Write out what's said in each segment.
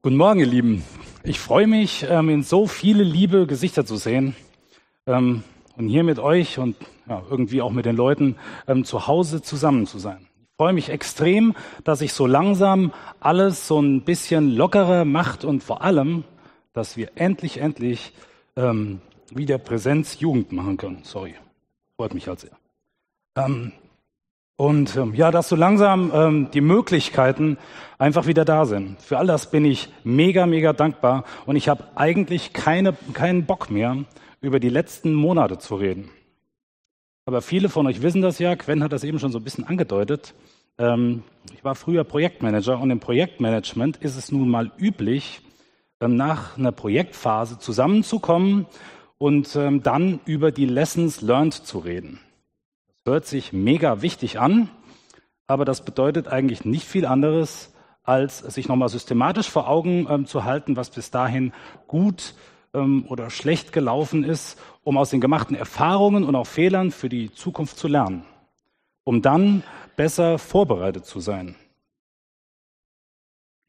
Guten Morgen, ihr Lieben. Ich freue mich, ähm, in so viele liebe Gesichter zu sehen ähm, und hier mit euch und irgendwie auch mit den Leuten ähm, zu Hause zusammen zu sein. Ich freue mich extrem, dass sich so langsam alles so ein bisschen lockerer macht und vor allem, dass wir endlich, endlich wieder Präsenz Jugend machen können. Sorry, freut mich halt sehr. Und ähm, ja, dass so langsam ähm, die Möglichkeiten einfach wieder da sind. Für all das bin ich mega, mega dankbar und ich habe eigentlich keine, keinen Bock mehr, über die letzten Monate zu reden. Aber viele von euch wissen das ja, Quen hat das eben schon so ein bisschen angedeutet. Ähm, ich war früher Projektmanager und im Projektmanagement ist es nun mal üblich, ähm, nach einer Projektphase zusammenzukommen und ähm, dann über die Lessons learned zu reden. Hört sich mega wichtig an, aber das bedeutet eigentlich nicht viel anderes, als sich nochmal systematisch vor Augen ähm, zu halten, was bis dahin gut ähm, oder schlecht gelaufen ist, um aus den gemachten Erfahrungen und auch Fehlern für die Zukunft zu lernen, um dann besser vorbereitet zu sein.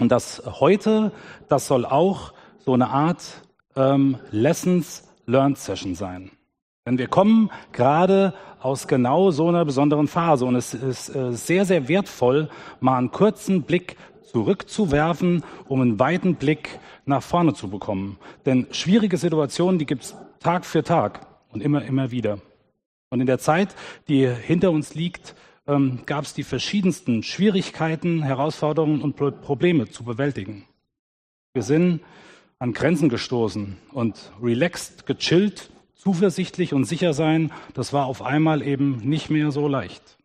Und das heute, das soll auch so eine Art ähm, Lessons Learned Session sein. Denn wir kommen gerade aus genau so einer besonderen Phase und es ist äh, sehr, sehr wertvoll, mal einen kurzen Blick zurückzuwerfen, um einen weiten Blick nach vorne zu bekommen. Denn schwierige Situationen, die gibt es Tag für Tag und immer, immer wieder. Und in der Zeit, die hinter uns liegt, ähm, gab es die verschiedensten Schwierigkeiten, Herausforderungen und Probleme zu bewältigen. Wir sind an Grenzen gestoßen und relaxed, gechillt zuversichtlich und sicher sein, das war auf einmal eben nicht mehr so leicht.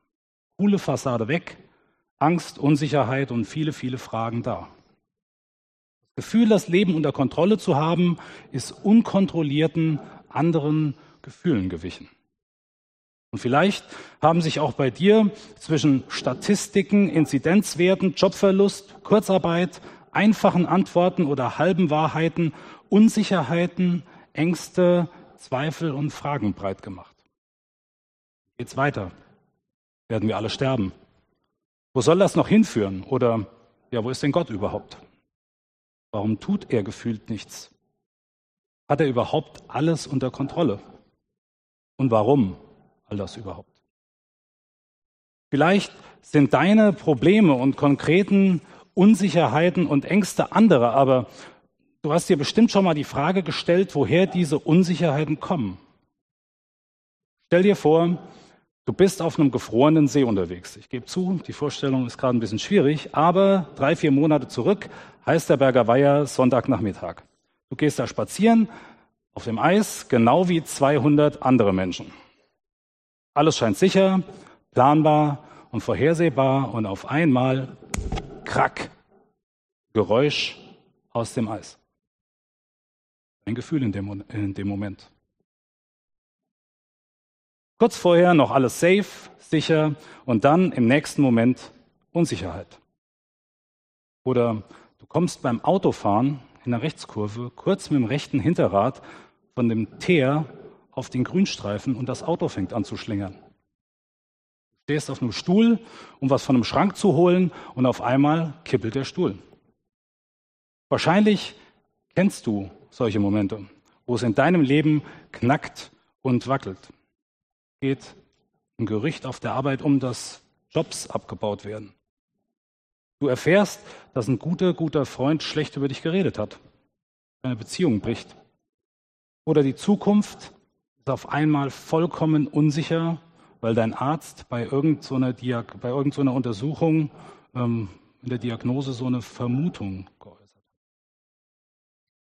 Coole Fassade weg, Angst, Unsicherheit und viele, viele Fragen da. Das Gefühl, das Leben unter Kontrolle zu haben, ist unkontrollierten anderen Gefühlen gewichen. Und vielleicht haben sich auch bei dir zwischen Statistiken, Inzidenzwerten, Jobverlust, Kurzarbeit, einfachen Antworten oder halben Wahrheiten, Unsicherheiten, Ängste, Zweifel und Fragen breit gemacht. Geht's weiter? Werden wir alle sterben? Wo soll das noch hinführen? Oder ja, wo ist denn Gott überhaupt? Warum tut er gefühlt nichts? Hat er überhaupt alles unter Kontrolle? Und warum all das überhaupt? Vielleicht sind deine Probleme und konkreten Unsicherheiten und Ängste andere, aber Du hast dir bestimmt schon mal die Frage gestellt, woher diese Unsicherheiten kommen. Stell dir vor, du bist auf einem gefrorenen See unterwegs. Ich gebe zu, die Vorstellung ist gerade ein bisschen schwierig, aber drei, vier Monate zurück heißt der Berger Weiher Sonntagnachmittag. Du gehst da spazieren auf dem Eis, genau wie 200 andere Menschen. Alles scheint sicher, planbar und vorhersehbar und auf einmal Krack, Geräusch aus dem Eis ein Gefühl in dem, in dem Moment. Kurz vorher noch alles safe, sicher und dann im nächsten Moment Unsicherheit. Oder du kommst beim Autofahren in der Rechtskurve kurz mit dem rechten Hinterrad von dem Teer auf den Grünstreifen und das Auto fängt an zu schlingern. Du stehst auf einem Stuhl, um was von einem Schrank zu holen und auf einmal kippelt der Stuhl. Wahrscheinlich kennst du solche Momente, wo es in deinem Leben knackt und wackelt. Geht ein Gerücht auf der Arbeit um, dass Jobs abgebaut werden. Du erfährst, dass ein guter, guter Freund schlecht über dich geredet hat. Deine Beziehung bricht. Oder die Zukunft ist auf einmal vollkommen unsicher, weil dein Arzt bei irgendeiner, bei irgendeiner Untersuchung ähm, in der Diagnose so eine Vermutung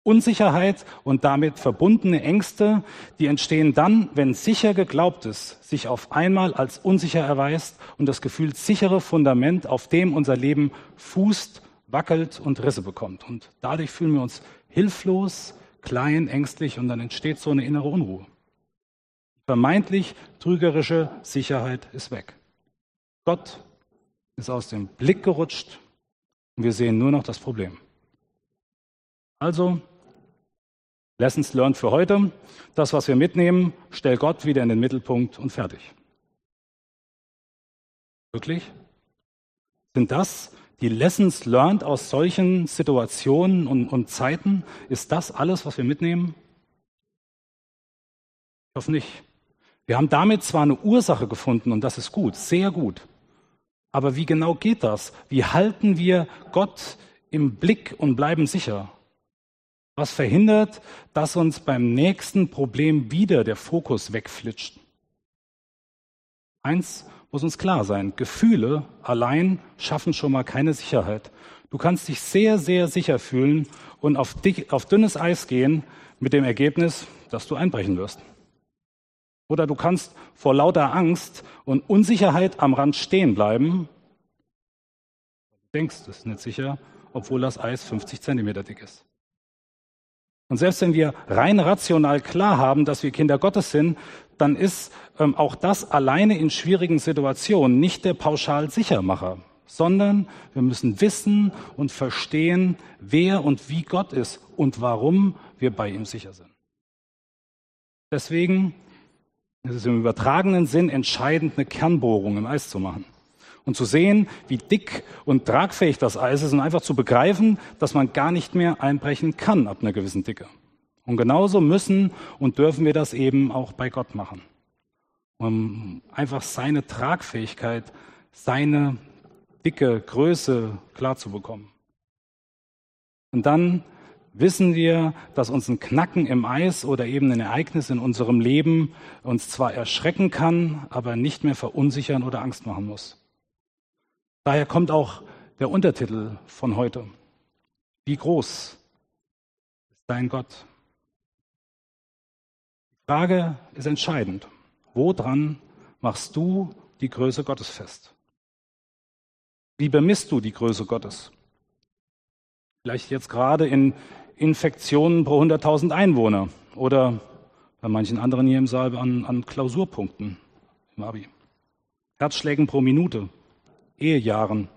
Unsicherheit und damit verbundene Ängste, die entstehen dann, wenn sicher geglaubtes sich auf einmal als unsicher erweist und das Gefühl sichere Fundament, auf dem unser Leben fußt, wackelt und Risse bekommt. Und dadurch fühlen wir uns hilflos, klein, ängstlich und dann entsteht so eine innere Unruhe. Vermeintlich trügerische Sicherheit ist weg. Gott ist aus dem Blick gerutscht und wir sehen nur noch das Problem. Also Lessons learned für heute. Das, was wir mitnehmen, stell Gott wieder in den Mittelpunkt und fertig. Wirklich? Sind das Die Lessons learned aus solchen Situationen und, und Zeiten, ist das alles, was wir mitnehmen? Ich hoffe nicht. Wir haben damit zwar eine Ursache gefunden und das ist gut, sehr gut. Aber wie genau geht das? Wie halten wir Gott im Blick und bleiben sicher? Was verhindert, dass uns beim nächsten Problem wieder der Fokus wegflitscht? Eins muss uns klar sein, Gefühle allein schaffen schon mal keine Sicherheit. Du kannst dich sehr, sehr sicher fühlen und auf, dick, auf dünnes Eis gehen mit dem Ergebnis, dass du einbrechen wirst. Oder du kannst vor lauter Angst und Unsicherheit am Rand stehen bleiben. Du denkst, es ist nicht sicher, obwohl das Eis 50 Zentimeter dick ist. Und selbst wenn wir rein rational klar haben, dass wir Kinder Gottes sind, dann ist ähm, auch das alleine in schwierigen Situationen nicht der pauschal Sichermacher, sondern wir müssen wissen und verstehen, wer und wie Gott ist und warum wir bei ihm sicher sind. Deswegen es ist im übertragenen Sinn entscheidend, eine Kernbohrung im Eis zu machen und zu sehen, wie dick und tragfähig das Eis ist und einfach zu begreifen, dass man gar nicht mehr einbrechen kann ab einer gewissen Dicke. Und genauso müssen und dürfen wir das eben auch bei Gott machen, um einfach seine Tragfähigkeit, seine dicke Größe klar zu bekommen. Und dann wissen wir, dass uns ein Knacken im Eis oder eben ein Ereignis in unserem Leben uns zwar erschrecken kann, aber nicht mehr verunsichern oder Angst machen muss. Daher kommt auch der Untertitel von heute. Wie groß ist dein Gott? Die Frage ist entscheidend. Woran machst du die Größe Gottes fest? Wie bemisst du die Größe Gottes? Vielleicht jetzt gerade in Infektionen pro 100.000 Einwohner oder bei manchen anderen hier im Saal an, an Klausurpunkten im Abi. Herzschlägen pro Minute, Ehejahren,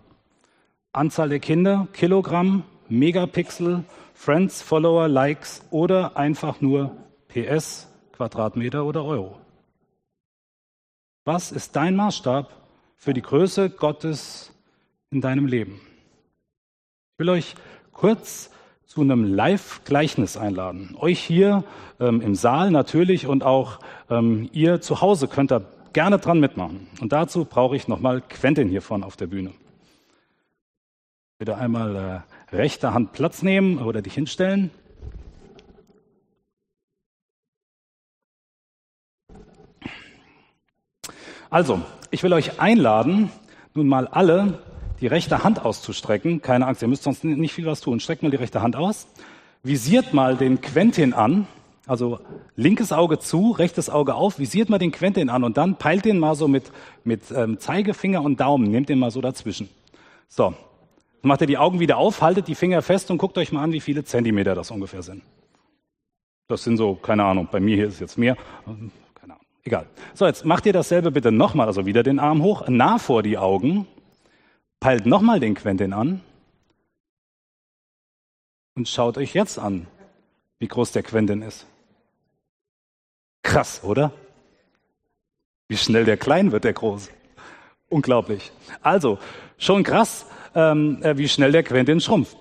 Anzahl der Kinder, Kilogramm, Megapixel, Friends, Follower, Likes oder einfach nur PS, Quadratmeter oder Euro. Was ist dein Maßstab für die Größe Gottes in deinem Leben? Ich will euch kurz zu einem Live-Gleichnis einladen. Euch hier ähm, im Saal natürlich und auch ähm, ihr zu Hause könnt da gerne dran mitmachen. Und dazu brauche ich nochmal Quentin hier vorne auf der Bühne. Bitte einmal äh, rechte Hand Platz nehmen oder dich hinstellen. Also, ich will euch einladen, nun mal alle die rechte Hand auszustrecken. Keine Angst, ihr müsst sonst nicht viel was tun. Streckt mal die rechte Hand aus. Visiert mal den Quentin an. Also linkes Auge zu, rechtes Auge auf, visiert mal den Quentin an und dann peilt den mal so mit, mit ähm, Zeigefinger und Daumen, nehmt den mal so dazwischen. So, macht ihr die Augen wieder auf, haltet die Finger fest und guckt euch mal an, wie viele Zentimeter das ungefähr sind. Das sind so, keine Ahnung, bei mir hier ist es jetzt mehr, keine Ahnung, egal. So, jetzt macht ihr dasselbe bitte nochmal, also wieder den Arm hoch, nah vor die Augen, Peilt nochmal den Quentin an und schaut euch jetzt an, wie groß der Quentin ist. Krass, oder? Wie schnell der klein wird, der groß. Unglaublich. Also, schon krass, ähm, äh, wie schnell der Quentin schrumpft.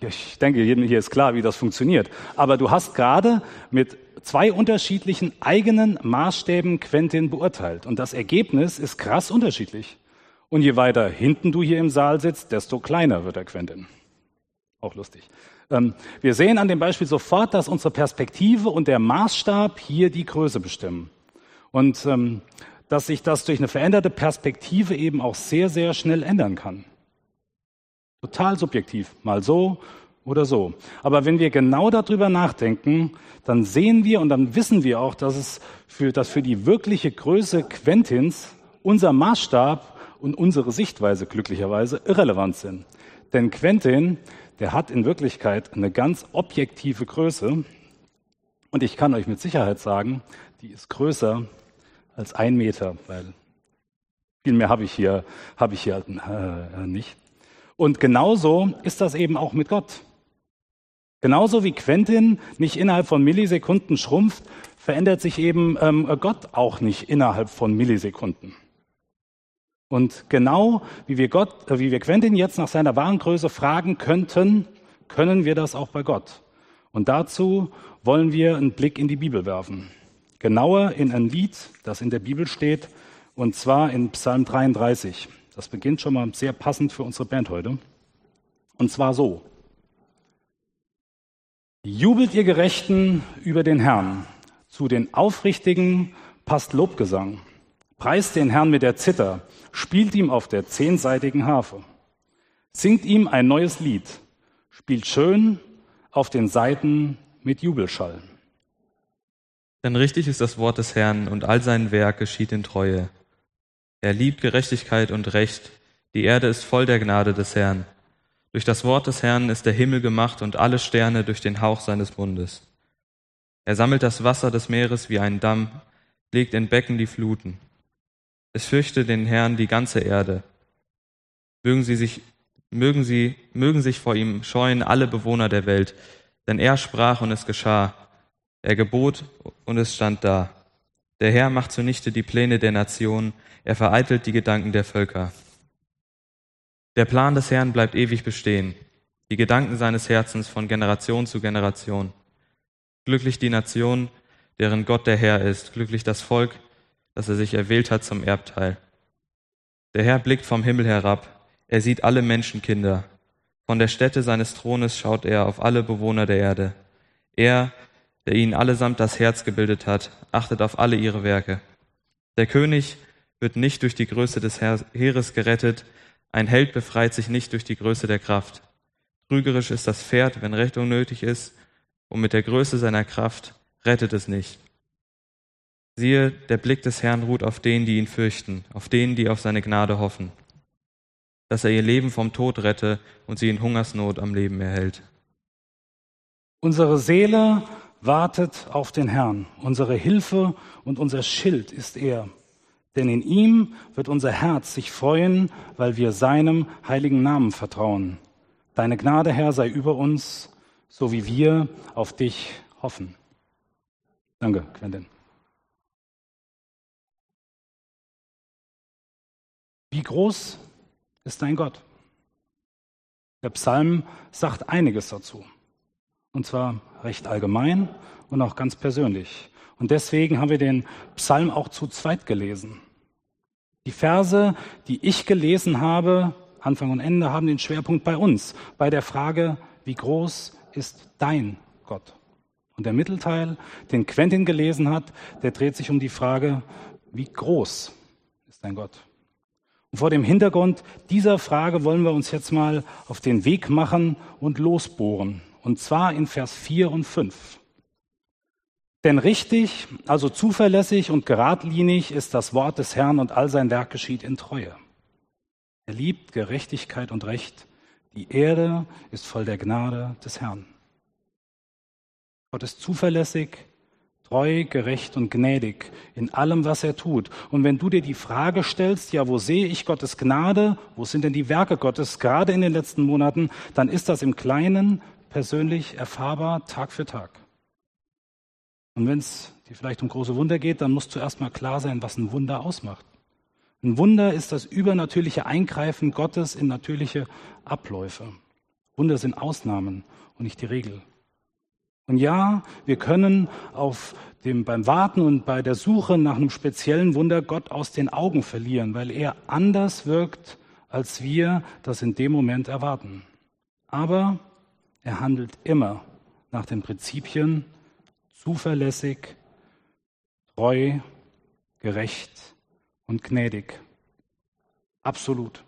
Ich denke, jedem hier ist klar, wie das funktioniert. Aber du hast gerade mit zwei unterschiedlichen eigenen Maßstäben Quentin beurteilt. Und das Ergebnis ist krass unterschiedlich. Und je weiter hinten du hier im Saal sitzt, desto kleiner wird der Quentin. Auch lustig. Ähm, wir sehen an dem Beispiel sofort, dass unsere Perspektive und der Maßstab hier die Größe bestimmen. Und ähm, dass sich das durch eine veränderte Perspektive eben auch sehr, sehr schnell ändern kann. Total subjektiv, mal so oder so. Aber wenn wir genau darüber nachdenken, dann sehen wir und dann wissen wir auch, dass es für, dass für die wirkliche Größe Quentins unser Maßstab und unsere Sichtweise glücklicherweise irrelevant sind. Denn Quentin, der hat in Wirklichkeit eine ganz objektive Größe. Und ich kann euch mit Sicherheit sagen, die ist größer als ein Meter, weil viel mehr habe ich hier, habe ich hier halt, äh, nicht. Und genauso ist das eben auch mit Gott. Genauso wie Quentin nicht innerhalb von Millisekunden schrumpft, verändert sich eben ähm, Gott auch nicht innerhalb von Millisekunden. Und genau wie wir Gott, äh, wie wir Quentin jetzt nach seiner wahren Größe fragen könnten, können wir das auch bei Gott. Und dazu wollen wir einen Blick in die Bibel werfen. Genauer in ein Lied, das in der Bibel steht, und zwar in Psalm 33. Das beginnt schon mal sehr passend für unsere Band heute. Und zwar so. Jubelt ihr Gerechten über den Herrn. Zu den Aufrichtigen passt Lobgesang. Preist den Herrn mit der Zither. Spielt ihm auf der zehnseitigen Harfe. Singt ihm ein neues Lied. Spielt schön auf den Saiten mit Jubelschall. Denn richtig ist das Wort des Herrn und all sein Werk geschieht in Treue. Er liebt Gerechtigkeit und Recht. Die Erde ist voll der Gnade des Herrn. Durch das Wort des Herrn ist der Himmel gemacht und alle Sterne durch den Hauch seines Mundes. Er sammelt das Wasser des Meeres wie ein Damm, legt in Becken die Fluten. Es fürchte den Herrn die ganze Erde. Mögen sie sich, mögen sie, mögen sich vor ihm scheuen alle Bewohner der Welt, denn er sprach und es geschah. Er gebot und es stand da. Der Herr macht zunichte die Pläne der Nationen, er vereitelt die Gedanken der Völker. Der Plan des Herrn bleibt ewig bestehen, die Gedanken seines Herzens von Generation zu Generation. Glücklich die Nation, deren Gott der Herr ist, glücklich das Volk, das er sich erwählt hat zum Erbteil. Der Herr blickt vom Himmel herab, er sieht alle Menschenkinder. Von der Stätte seines Thrones schaut er auf alle Bewohner der Erde. Er, der ihnen allesamt das Herz gebildet hat, achtet auf alle ihre Werke. Der König wird nicht durch die Größe des Heeres gerettet, ein Held befreit sich nicht durch die Größe der Kraft. Trügerisch ist das Pferd, wenn Rettung nötig ist, und mit der Größe seiner Kraft rettet es nicht. Siehe, der Blick des Herrn ruht auf denen, die ihn fürchten, auf denen, die auf seine Gnade hoffen, dass er ihr Leben vom Tod rette und sie in Hungersnot am Leben erhält. Unsere Seele wartet auf den Herrn. Unsere Hilfe und unser Schild ist er. Denn in ihm wird unser Herz sich freuen, weil wir seinem heiligen Namen vertrauen. Deine Gnade, Herr, sei über uns, so wie wir auf dich hoffen. Danke, Quentin. Wie groß ist dein Gott? Der Psalm sagt einiges dazu. Und zwar recht allgemein und auch ganz persönlich. Und deswegen haben wir den Psalm auch zu zweit gelesen. Die Verse, die ich gelesen habe, Anfang und Ende, haben den Schwerpunkt bei uns, bei der Frage, wie groß ist dein Gott? Und der Mittelteil, den Quentin gelesen hat, der dreht sich um die Frage, wie groß ist dein Gott? Und vor dem Hintergrund dieser Frage wollen wir uns jetzt mal auf den Weg machen und losbohren. Und zwar in Vers 4 und 5. Denn richtig, also zuverlässig und geradlinig ist das Wort des Herrn und all sein Werk geschieht in Treue. Er liebt Gerechtigkeit und Recht. Die Erde ist voll der Gnade des Herrn. Gott ist zuverlässig, treu, gerecht und gnädig in allem, was er tut. Und wenn du dir die Frage stellst, ja, wo sehe ich Gottes Gnade? Wo sind denn die Werke Gottes gerade in den letzten Monaten? Dann ist das im Kleinen persönlich erfahrbar Tag für Tag. Und wenn es dir vielleicht um große Wunder geht, dann muss zuerst mal klar sein, was ein Wunder ausmacht. Ein Wunder ist das übernatürliche Eingreifen Gottes in natürliche Abläufe. Wunder sind Ausnahmen und nicht die Regel. Und ja, wir können auf dem, beim Warten und bei der Suche nach einem speziellen Wunder Gott aus den Augen verlieren, weil er anders wirkt, als wir das in dem Moment erwarten. Aber er handelt immer nach den Prinzipien zuverlässig, treu, gerecht und gnädig. Absolut.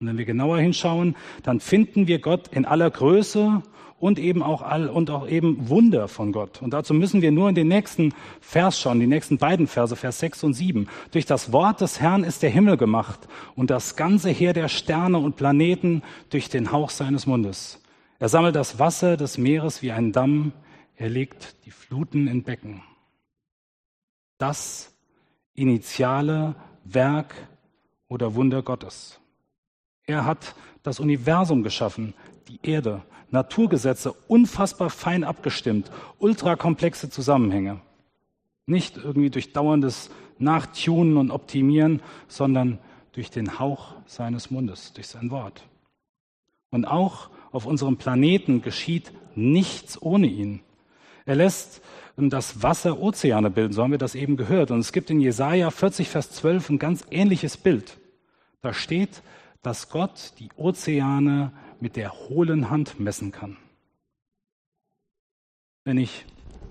Und wenn wir genauer hinschauen, dann finden wir Gott in aller Größe und eben auch all, und auch eben Wunder von Gott. Und dazu müssen wir nur in den nächsten Vers schauen, die nächsten beiden Verse, Vers 6 und 7. Durch das Wort des Herrn ist der Himmel gemacht und das ganze Heer der Sterne und Planeten durch den Hauch seines Mundes. Er sammelt das Wasser des Meeres wie ein Damm. Er legt die Fluten in Becken. Das initiale Werk oder Wunder Gottes. Er hat das Universum geschaffen, die Erde, Naturgesetze unfassbar fein abgestimmt, ultrakomplexe Zusammenhänge. Nicht irgendwie durch dauerndes nachtunen und optimieren, sondern durch den Hauch seines Mundes, durch sein Wort. Und auch auf unserem Planeten geschieht nichts ohne ihn. Er lässt das Wasser Ozeane bilden, so haben wir das eben gehört. Und es gibt in Jesaja 40, Vers 12 ein ganz ähnliches Bild. Da steht, dass Gott die Ozeane mit der hohlen Hand messen kann. Wenn ich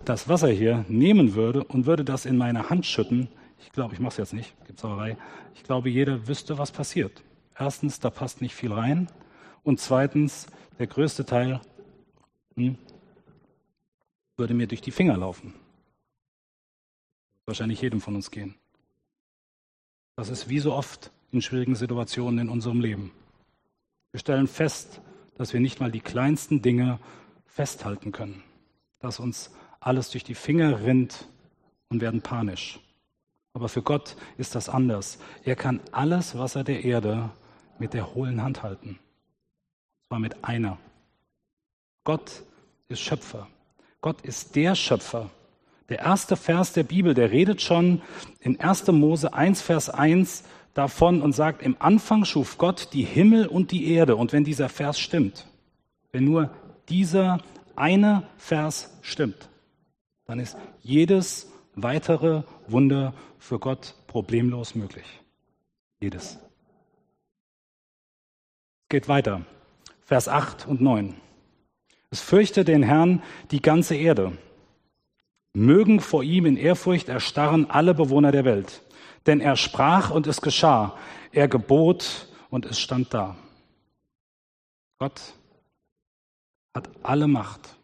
das Wasser hier nehmen würde und würde das in meine Hand schütten, ich glaube, ich mache es jetzt nicht, gibt Sauerei, ich glaube, jeder wüsste, was passiert. Erstens, da passt nicht viel rein. Und zweitens, der größte Teil hm, würde mir durch die Finger laufen. Wahrscheinlich jedem von uns gehen. Das ist wie so oft in schwierigen Situationen in unserem Leben. Wir stellen fest, dass wir nicht mal die kleinsten Dinge festhalten können, dass uns alles durch die Finger rinnt und werden panisch. Aber für Gott ist das anders. Er kann alles Wasser der Erde mit der hohlen Hand halten. Und zwar mit einer. Gott ist Schöpfer. Gott ist der Schöpfer. Der erste Vers der Bibel, der redet schon in 1. Mose 1, Vers 1 davon und sagt, im Anfang schuf Gott die Himmel und die Erde. Und wenn dieser Vers stimmt, wenn nur dieser eine Vers stimmt, dann ist jedes weitere Wunder für Gott problemlos möglich. Jedes. Geht weiter. Vers 8 und 9. Es fürchte den Herrn die ganze Erde. Mögen vor ihm in Ehrfurcht erstarren alle Bewohner der Welt. Denn er sprach und es geschah. Er gebot und es stand da. Gott hat alle Macht.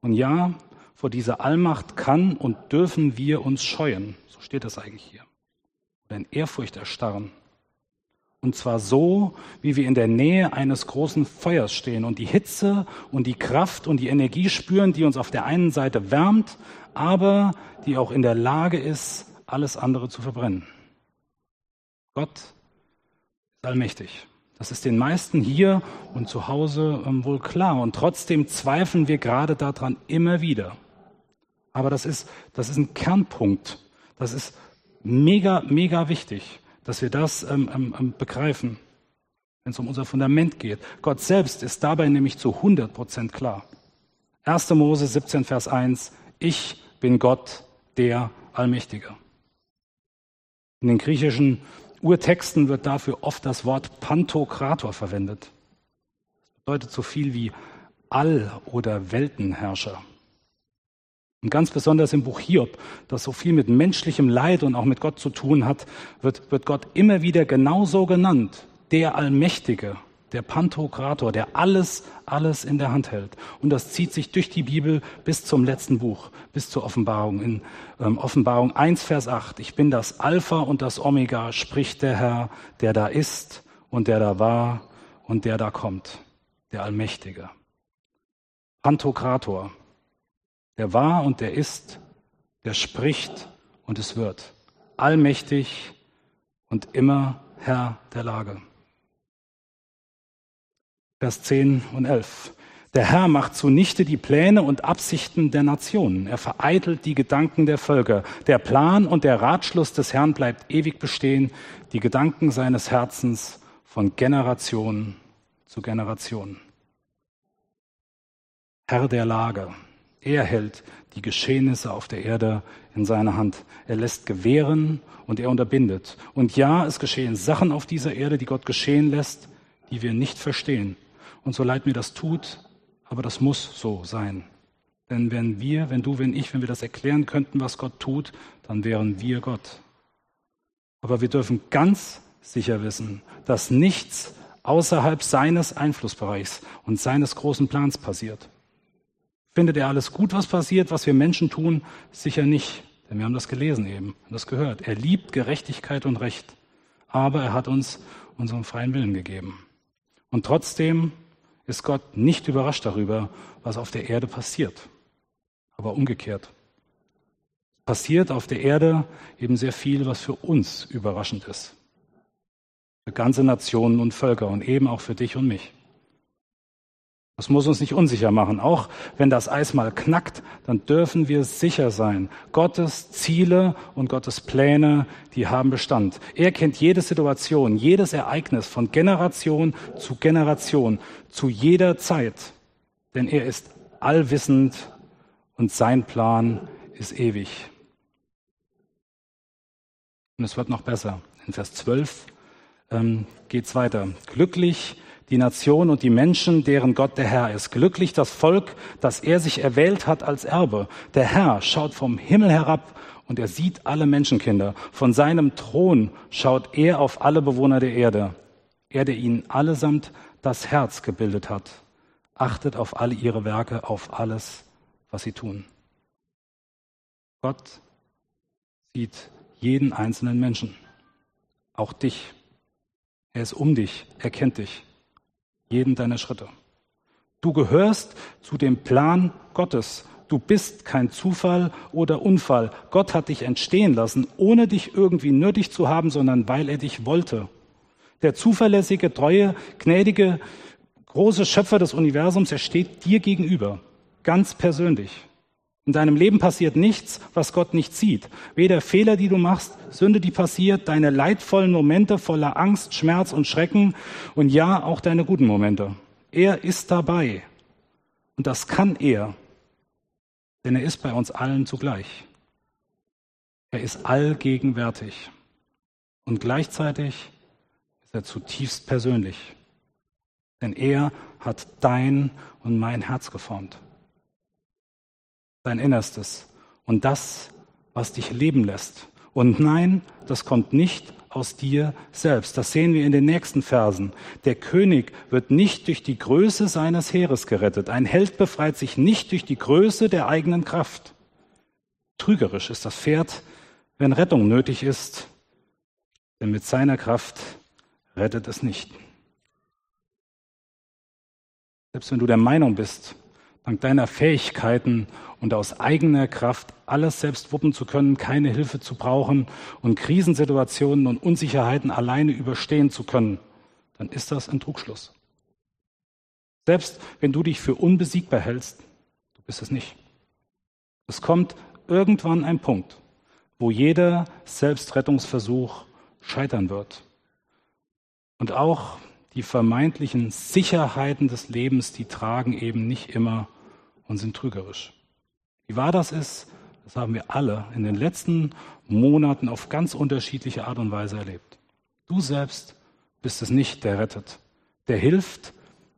Und ja, vor dieser Allmacht kann und dürfen wir uns scheuen. So steht das eigentlich hier. Oder in Ehrfurcht erstarren. Und zwar so, wie wir in der Nähe eines großen Feuers stehen und die Hitze und die Kraft und die Energie spüren, die uns auf der einen Seite wärmt, aber die auch in der Lage ist, alles andere zu verbrennen. Gott ist allmächtig. Das ist den meisten hier und zu Hause ähm, wohl klar. Und trotzdem zweifeln wir gerade daran immer wieder. Aber das ist, das ist ein Kernpunkt. Das ist mega, mega wichtig dass wir das ähm, ähm, ähm, begreifen, wenn es um unser Fundament geht. Gott selbst ist dabei nämlich zu 100 Prozent klar. 1. Mose 17, Vers 1. Ich bin Gott, der Allmächtige. In den griechischen Urtexten wird dafür oft das Wort Pantokrator verwendet. Das bedeutet so viel wie All- oder Weltenherrscher. Und ganz besonders im Buch Hiob, das so viel mit menschlichem Leid und auch mit Gott zu tun hat, wird, wird Gott immer wieder genauso genannt. Der Allmächtige, der Pantokrator, der alles, alles in der Hand hält. Und das zieht sich durch die Bibel bis zum letzten Buch, bis zur Offenbarung. In ähm, Offenbarung 1, Vers 8. Ich bin das Alpha und das Omega, spricht der Herr, der da ist und der da war und der da kommt. Der Allmächtige. Pantokrator. Der war und der ist, der spricht und es wird. Allmächtig und immer Herr der Lage. Vers 10 und 11. Der Herr macht zunichte die Pläne und Absichten der Nationen. Er vereitelt die Gedanken der Völker. Der Plan und der Ratschluss des Herrn bleibt ewig bestehen, die Gedanken seines Herzens von Generation zu Generation. Herr der Lage. Er hält die Geschehnisse auf der Erde in seiner Hand. Er lässt gewähren und er unterbindet. Und ja, es geschehen Sachen auf dieser Erde, die Gott geschehen lässt, die wir nicht verstehen. Und so leid mir das tut, aber das muss so sein. Denn wenn wir, wenn du, wenn ich, wenn wir das erklären könnten, was Gott tut, dann wären wir Gott. Aber wir dürfen ganz sicher wissen, dass nichts außerhalb seines Einflussbereichs und seines großen Plans passiert. Findet er alles gut, was passiert, was wir Menschen tun? Sicher nicht, denn wir haben das gelesen eben, das gehört. Er liebt Gerechtigkeit und Recht, aber er hat uns unseren freien Willen gegeben. Und trotzdem ist Gott nicht überrascht darüber, was auf der Erde passiert, aber umgekehrt. Passiert auf der Erde eben sehr viel, was für uns überraschend ist. Für ganze Nationen und Völker und eben auch für dich und mich. Das muss uns nicht unsicher machen. Auch wenn das Eis mal knackt, dann dürfen wir sicher sein. Gottes Ziele und Gottes Pläne, die haben Bestand. Er kennt jede Situation, jedes Ereignis von Generation zu Generation, zu jeder Zeit. Denn er ist allwissend und sein Plan ist ewig. Und es wird noch besser. In Vers 12 ähm, geht es weiter. Glücklich die Nation und die Menschen, deren Gott der Herr ist. Glücklich das Volk, das er sich erwählt hat als Erbe. Der Herr schaut vom Himmel herab und er sieht alle Menschenkinder. Von seinem Thron schaut er auf alle Bewohner der Erde. Er, der ihnen allesamt das Herz gebildet hat, achtet auf alle ihre Werke, auf alles, was sie tun. Gott sieht jeden einzelnen Menschen, auch dich. Er ist um dich, er kennt dich jeden deiner Schritte. Du gehörst zu dem Plan Gottes. Du bist kein Zufall oder Unfall. Gott hat dich entstehen lassen, ohne dich irgendwie nötig zu haben, sondern weil er dich wollte. Der zuverlässige, treue, gnädige, große Schöpfer des Universums, er steht dir gegenüber, ganz persönlich. In deinem Leben passiert nichts, was Gott nicht sieht. Weder Fehler, die du machst, Sünde, die passiert, deine leidvollen Momente voller Angst, Schmerz und Schrecken und ja, auch deine guten Momente. Er ist dabei. Und das kann er, denn er ist bei uns allen zugleich. Er ist allgegenwärtig. Und gleichzeitig ist er zutiefst persönlich. Denn er hat dein und mein Herz geformt dein Innerstes und das, was dich leben lässt. Und nein, das kommt nicht aus dir selbst. Das sehen wir in den nächsten Versen. Der König wird nicht durch die Größe seines Heeres gerettet. Ein Held befreit sich nicht durch die Größe der eigenen Kraft. Trügerisch ist das Pferd, wenn Rettung nötig ist, denn mit seiner Kraft rettet es nicht. Selbst wenn du der Meinung bist, dank deiner Fähigkeiten und aus eigener Kraft alles selbst wuppen zu können, keine Hilfe zu brauchen und Krisensituationen und Unsicherheiten alleine überstehen zu können, dann ist das ein Trugschluss. Selbst wenn du dich für unbesiegbar hältst, du bist es nicht. Es kommt irgendwann ein Punkt, wo jeder Selbstrettungsversuch scheitern wird. Und auch die vermeintlichen Sicherheiten des Lebens, die tragen eben nicht immer und sind trügerisch. Wie wahr das ist, das haben wir alle in den letzten Monaten auf ganz unterschiedliche Art und Weise erlebt. Du selbst bist es nicht, der rettet, der hilft,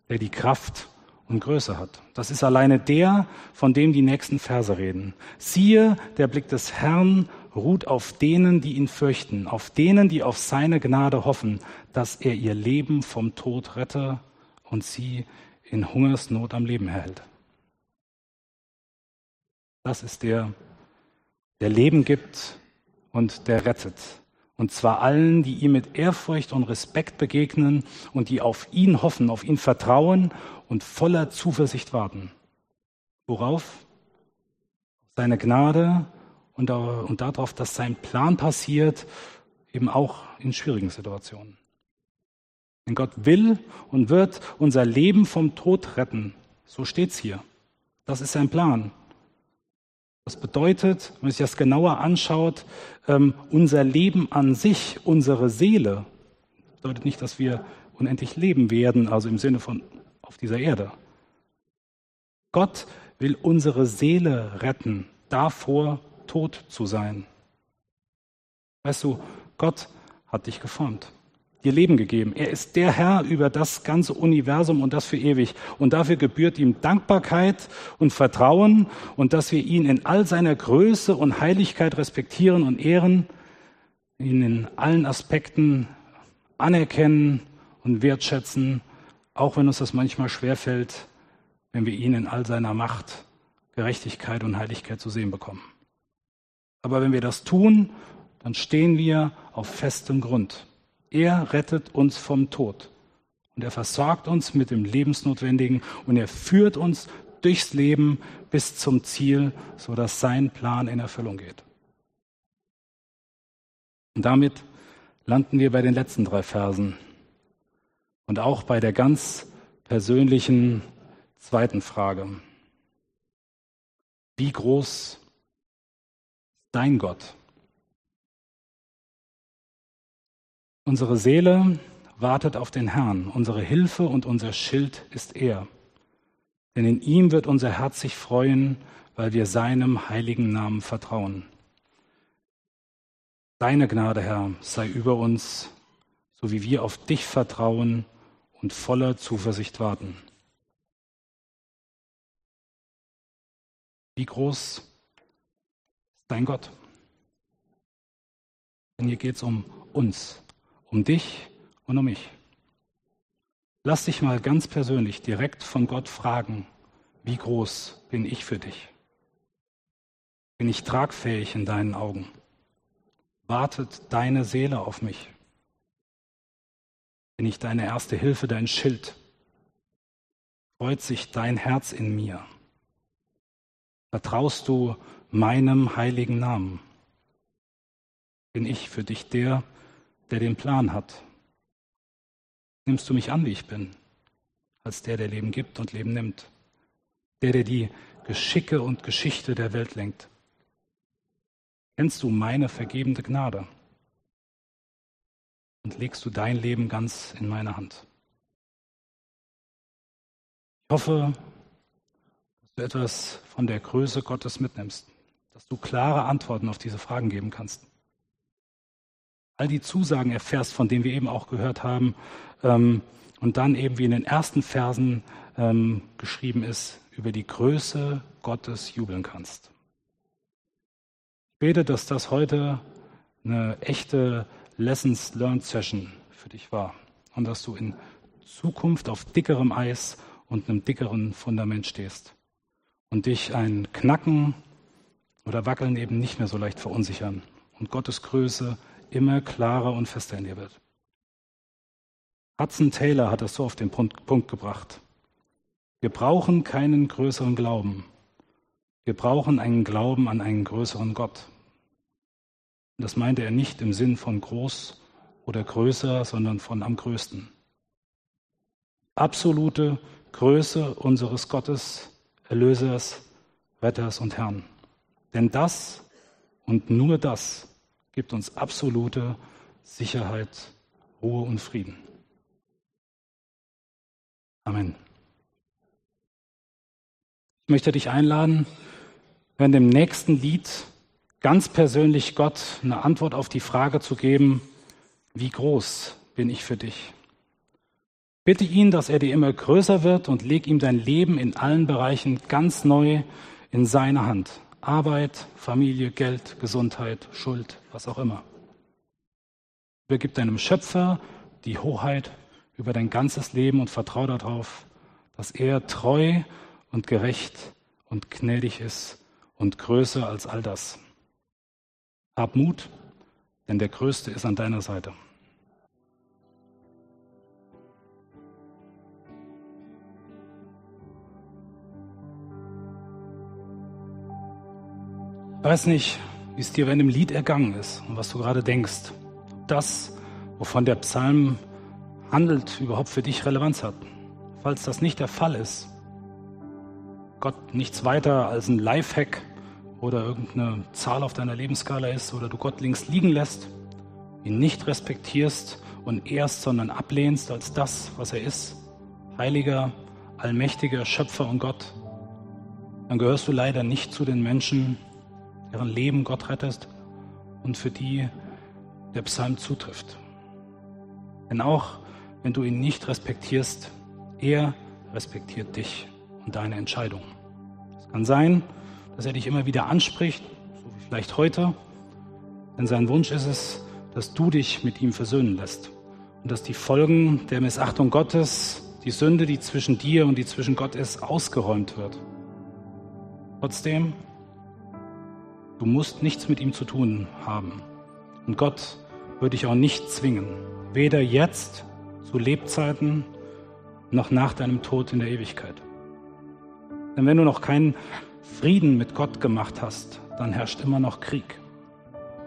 der die Kraft und Größe hat. Das ist alleine der, von dem die nächsten Verse reden. Siehe, der Blick des Herrn ruht auf denen, die ihn fürchten, auf denen, die auf seine Gnade hoffen, dass er ihr Leben vom Tod rette und sie in Hungersnot am Leben hält. Das ist der, der Leben gibt und der rettet. Und zwar allen, die ihm mit Ehrfurcht und Respekt begegnen und die auf ihn hoffen, auf ihn vertrauen und voller Zuversicht warten. Worauf? Seine Gnade und, und darauf, dass sein Plan passiert, eben auch in schwierigen Situationen. Denn Gott will und wird unser Leben vom Tod retten. So steht's hier. Das ist sein Plan. Das bedeutet, wenn man sich das genauer anschaut, ähm, unser Leben an sich, unsere Seele, bedeutet nicht, dass wir unendlich leben werden, also im Sinne von auf dieser Erde. Gott will unsere Seele retten, davor tot zu sein. Weißt du, Gott hat dich geformt, dir Leben gegeben. Er ist der Herr über das ganze Universum und das für ewig. Und dafür gebührt ihm Dankbarkeit und Vertrauen und dass wir ihn in all seiner Größe und Heiligkeit respektieren und ehren, ihn in allen Aspekten anerkennen und wertschätzen, auch wenn uns das manchmal schwerfällt, wenn wir ihn in all seiner Macht, Gerechtigkeit und Heiligkeit zu sehen bekommen. Aber wenn wir das tun, dann stehen wir auf festem Grund. Er rettet uns vom Tod. Und er versorgt uns mit dem Lebensnotwendigen und er führt uns durchs Leben bis zum Ziel, sodass sein Plan in Erfüllung geht. Und damit landen wir bei den letzten drei Versen und auch bei der ganz persönlichen zweiten Frage. Wie groß ist dein Gott? Unsere Seele wartet auf den Herrn. Unsere Hilfe und unser Schild ist er. Denn in ihm wird unser Herz sich freuen, weil wir seinem heiligen Namen vertrauen. Deine Gnade, Herr, sei über uns, so wie wir auf dich vertrauen und voller Zuversicht warten. Wie groß ist dein Gott? Denn hier geht es um uns, um dich und um mich. Lass dich mal ganz persönlich direkt von Gott fragen, wie groß bin ich für dich? Bin ich tragfähig in deinen Augen? Wartet deine Seele auf mich? Bin ich deine erste Hilfe, dein Schild? Freut sich dein Herz in mir? Vertraust du meinem heiligen Namen? Bin ich für dich der, der den Plan hat? Nimmst du mich an, wie ich bin, als der, der Leben gibt und Leben nimmt? Der, der die Geschicke und Geschichte der Welt lenkt? Kennst du meine vergebende Gnade? Und legst du dein Leben ganz in meine Hand? Ich hoffe, dass du etwas von der Größe Gottes mitnimmst, dass du klare Antworten auf diese Fragen geben kannst. All die Zusagen erfährst, von denen wir eben auch gehört haben, ähm, und dann eben wie in den ersten Versen ähm, geschrieben ist, über die Größe Gottes jubeln kannst. Ich bete, dass das heute eine echte Lessons Learned Session für dich war und dass du in Zukunft auf dickerem Eis und einem dickeren Fundament stehst und dich ein Knacken oder Wackeln eben nicht mehr so leicht verunsichern und Gottes Größe immer klarer und fester in dir wird. Hudson Taylor hat das so auf den Punkt gebracht. Wir brauchen keinen größeren Glauben. Wir brauchen einen Glauben an einen größeren Gott. Das meinte er nicht im Sinn von groß oder größer, sondern von am größten. Absolute Größe unseres Gottes, Erlösers, Retters und Herrn. Denn das und nur das gibt uns absolute Sicherheit, Ruhe und Frieden. Amen. Ich möchte dich einladen, wenn dem nächsten Lied ganz persönlich Gott eine Antwort auf die Frage zu geben, wie groß bin ich für dich? Bitte ihn, dass er dir immer größer wird und leg ihm dein Leben in allen Bereichen ganz neu in seine Hand. Arbeit, Familie, Geld, Gesundheit, Schuld, was auch immer. Übergib deinem Schöpfer die Hoheit über dein ganzes Leben und vertraue darauf, dass er treu und gerecht und gnädig ist und größer als all das. Hab Mut, denn der Größte ist an deiner Seite. Ich weiß nicht, wie es dir bei einem Lied ergangen ist und was du gerade denkst. Das, wovon der Psalm handelt, überhaupt für dich Relevanz hat. Falls das nicht der Fall ist, Gott nichts weiter als ein Lifehack oder irgendeine Zahl auf deiner Lebensskala ist oder du Gott links liegen lässt, ihn nicht respektierst und ehrst, sondern ablehnst als das, was er ist, heiliger, allmächtiger Schöpfer und Gott, dann gehörst du leider nicht zu den Menschen, deren Leben Gott rettest und für die der Psalm zutrifft. Denn auch wenn du ihn nicht respektierst, er respektiert dich und deine Entscheidung. Es kann sein, dass er dich immer wieder anspricht, so wie vielleicht heute, denn sein Wunsch ist es, dass du dich mit ihm versöhnen lässt und dass die Folgen der Missachtung Gottes, die Sünde, die zwischen dir und die zwischen Gott ist, ausgeräumt wird. Trotzdem, du musst nichts mit ihm zu tun haben. Und Gott wird dich auch nicht zwingen, weder jetzt zu Lebzeiten noch nach deinem Tod in der Ewigkeit. Denn wenn du noch keinen Frieden mit Gott gemacht hast, dann herrscht immer noch Krieg.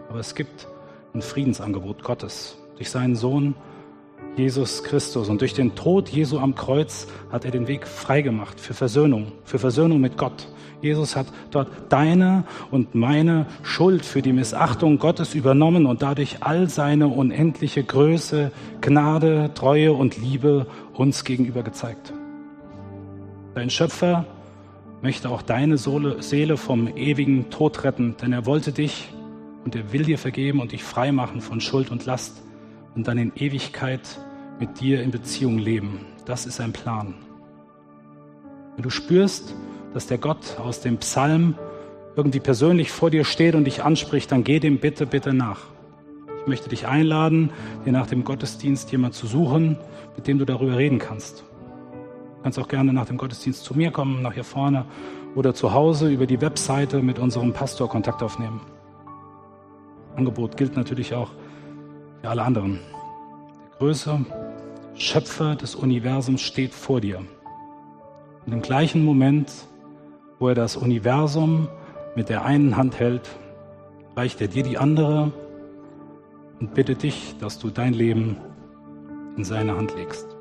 Aber es gibt ein Friedensangebot Gottes durch seinen Sohn Jesus Christus. Und durch den Tod Jesu am Kreuz hat er den Weg freigemacht für Versöhnung, für Versöhnung mit Gott. Jesus hat dort deine und meine Schuld für die Missachtung Gottes übernommen und dadurch all seine unendliche Größe, Gnade, Treue und Liebe uns gegenüber gezeigt. Dein Schöpfer möchte auch deine Seele vom ewigen Tod retten, denn er wollte dich und er will dir vergeben und dich frei machen von Schuld und Last und dann in Ewigkeit mit dir in Beziehung leben. Das ist sein Plan. Wenn du spürst, dass der Gott aus dem Psalm irgendwie persönlich vor dir steht und dich anspricht, dann geh dem bitte, bitte nach. Ich möchte dich einladen, dir nach dem Gottesdienst jemand zu suchen, mit dem du darüber reden kannst. Du kannst auch gerne nach dem Gottesdienst zu mir kommen, nach hier vorne oder zu Hause über die Webseite mit unserem Pastor Kontakt aufnehmen. Angebot gilt natürlich auch für alle anderen. Der Größe, Schöpfer des Universums steht vor dir. Und im gleichen Moment, wo er das Universum mit der einen Hand hält, reicht er dir die andere und bittet dich, dass du dein Leben in seine Hand legst.